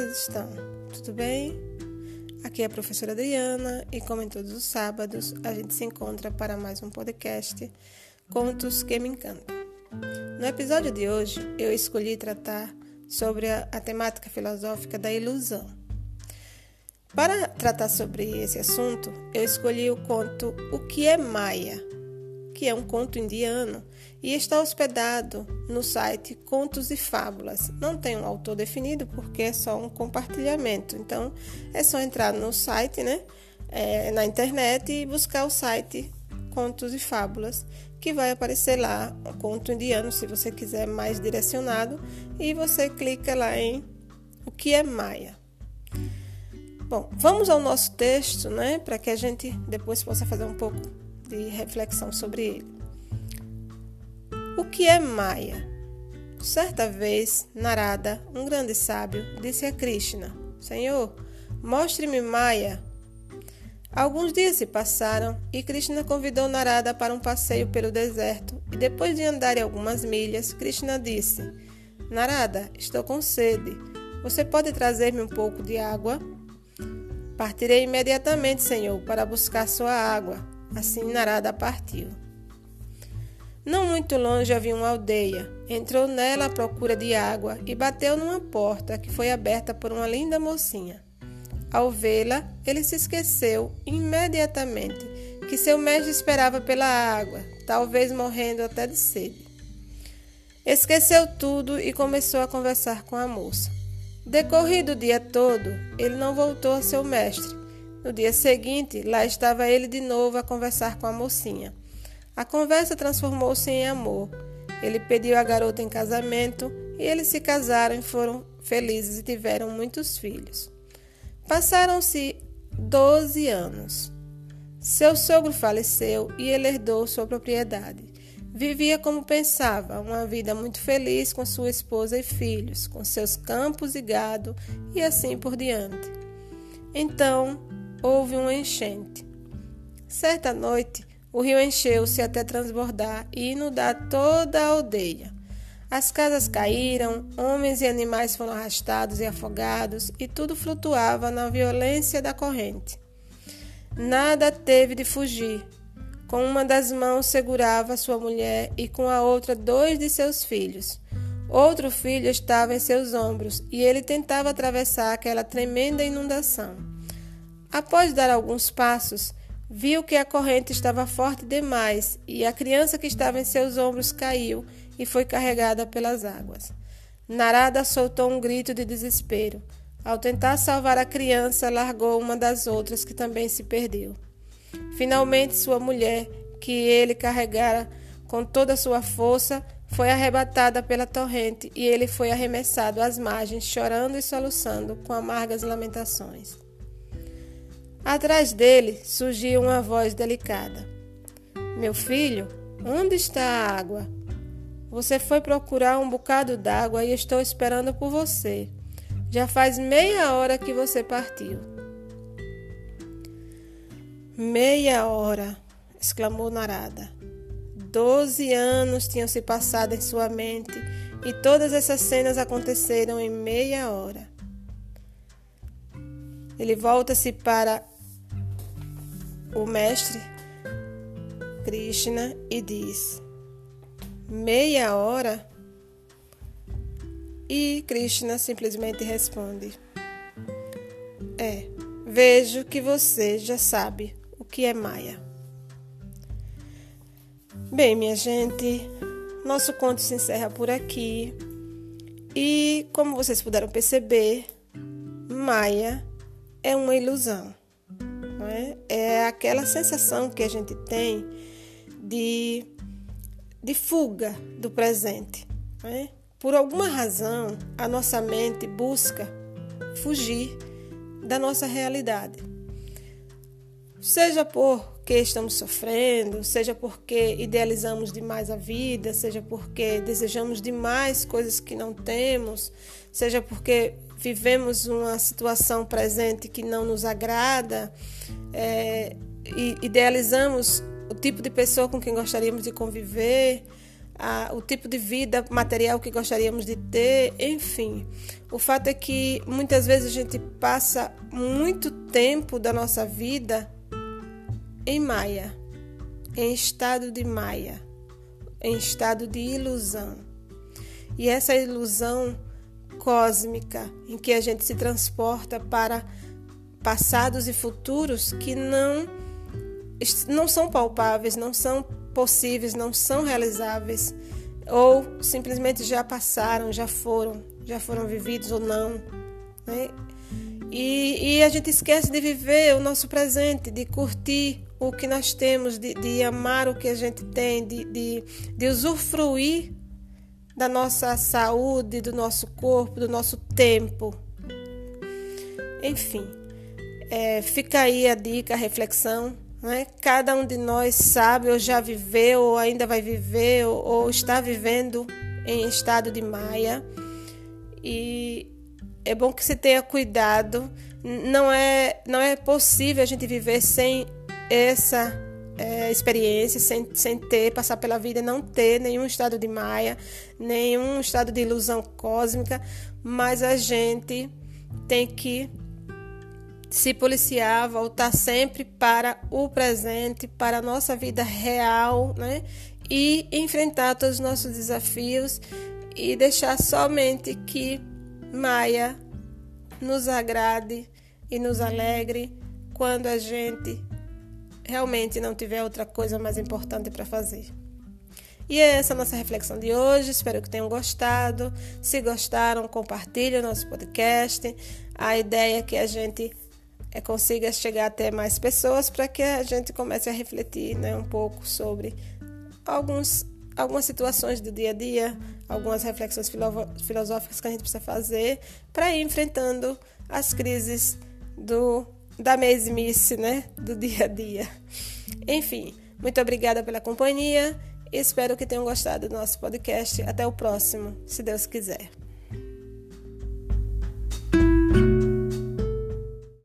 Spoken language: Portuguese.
vocês estão? Tudo bem? Aqui é a professora Adriana e, como em todos os sábados, a gente se encontra para mais um podcast Contos que Me Encantam. No episódio de hoje, eu escolhi tratar sobre a, a temática filosófica da ilusão. Para tratar sobre esse assunto, eu escolhi o conto O que é Maia, que é um conto indiano e está hospedado no site Contos e Fábulas. Não tem um autor definido porque é só um compartilhamento. Então é só entrar no site, né, é, na internet e buscar o site Contos e Fábulas, que vai aparecer lá o conto indiano, se você quiser mais direcionado, e você clica lá em o que é Maia. Bom, vamos ao nosso texto, né, para que a gente depois possa fazer um pouco de reflexão sobre ele. O que é Maya? Certa vez, Narada, um grande sábio, disse a Krishna: Senhor, mostre-me Maya. Alguns dias se passaram e Krishna convidou Narada para um passeio pelo deserto. E depois de andarem algumas milhas, Krishna disse: Narada, estou com sede. Você pode trazer-me um pouco de água? Partirei imediatamente, Senhor, para buscar sua água. Assim Narada partiu. Não muito longe havia uma aldeia. Entrou nela à procura de água e bateu numa porta que foi aberta por uma linda mocinha. Ao vê-la, ele se esqueceu imediatamente que seu mestre esperava pela água, talvez morrendo até de sede. Esqueceu tudo e começou a conversar com a moça. Decorrido o dia todo, ele não voltou a seu mestre, no dia seguinte, lá estava ele de novo a conversar com a mocinha. A conversa transformou-se em amor. Ele pediu a garota em casamento e eles se casaram e foram felizes e tiveram muitos filhos. Passaram-se doze anos. Seu sogro faleceu e ele herdou sua propriedade. Vivia como pensava, uma vida muito feliz com sua esposa e filhos, com seus campos e gado e assim por diante. Então, houve uma enchente. Certa noite, o rio encheu-se até transbordar e inundar toda a aldeia. As casas caíram, homens e animais foram arrastados e afogados, e tudo flutuava na violência da corrente. Nada teve de fugir. Com uma das mãos segurava sua mulher e com a outra dois de seus filhos. Outro filho estava em seus ombros e ele tentava atravessar aquela tremenda inundação. Após dar alguns passos, viu que a corrente estava forte demais e a criança que estava em seus ombros caiu e foi carregada pelas águas. Narada soltou um grito de desespero. Ao tentar salvar a criança, largou uma das outras que também se perdeu. Finalmente, sua mulher, que ele carregara com toda a sua força, foi arrebatada pela torrente e ele foi arremessado às margens, chorando e soluçando com amargas lamentações. Atrás dele surgiu uma voz delicada: Meu filho, onde está a água? Você foi procurar um bocado d'água e estou esperando por você. Já faz meia hora que você partiu. Meia hora, exclamou Narada. Doze anos tinham se passado em sua mente e todas essas cenas aconteceram em meia hora. Ele volta-se para o mestre Krishna e diz: Meia hora? E Krishna simplesmente responde: É, vejo que você já sabe o que é Maya. Bem, minha gente, nosso conto se encerra por aqui. E como vocês puderam perceber, Maia é uma ilusão é? é aquela sensação que a gente tem de, de fuga do presente. É? Por alguma razão, a nossa mente busca fugir da nossa realidade. Seja porque estamos sofrendo, seja porque idealizamos demais a vida, seja porque desejamos demais coisas que não temos, seja porque vivemos uma situação presente que não nos agrada, é, e idealizamos o tipo de pessoa com quem gostaríamos de conviver, a, o tipo de vida material que gostaríamos de ter, enfim. O fato é que muitas vezes a gente passa muito tempo da nossa vida em maia, em estado de maia, em estado de ilusão. E essa ilusão cósmica em que a gente se transporta para passados e futuros que não não são palpáveis, não são possíveis, não são realizáveis, ou simplesmente já passaram, já foram, já foram vividos ou não. Né? E, e, a gente esquece de viver o nosso presente, de curtir o que nós temos, de, de amar o que a gente tem, de, de, de usufruir da nossa saúde, do nosso corpo, do nosso tempo. Enfim, é, fica aí a dica, a reflexão. Né? Cada um de nós sabe, ou já viveu, ou ainda vai viver, ou, ou está vivendo em estado de maia. E é bom que se tenha cuidado. Não é, não é possível a gente viver sem essa é, experiência, sem, sem ter, passar pela vida, não ter nenhum estado de maia, nenhum estado de ilusão cósmica, mas a gente tem que se policiar, voltar sempre para o presente, para a nossa vida real, né? E enfrentar todos os nossos desafios e deixar somente que Maia nos agrade e nos alegre quando a gente realmente não tiver outra coisa mais importante para fazer. E é essa a nossa reflexão de hoje. Espero que tenham gostado. Se gostaram, compartilhe o nosso podcast. A ideia é que a gente é, consiga chegar até mais pessoas para que a gente comece a refletir né, um pouco sobre alguns, algumas situações do dia a dia, algumas reflexões filosóficas que a gente precisa fazer para ir enfrentando as crises do, da mesmice né, do dia a dia. Enfim, muito obrigada pela companhia. Espero que tenham gostado do nosso podcast. Até o próximo, se Deus quiser.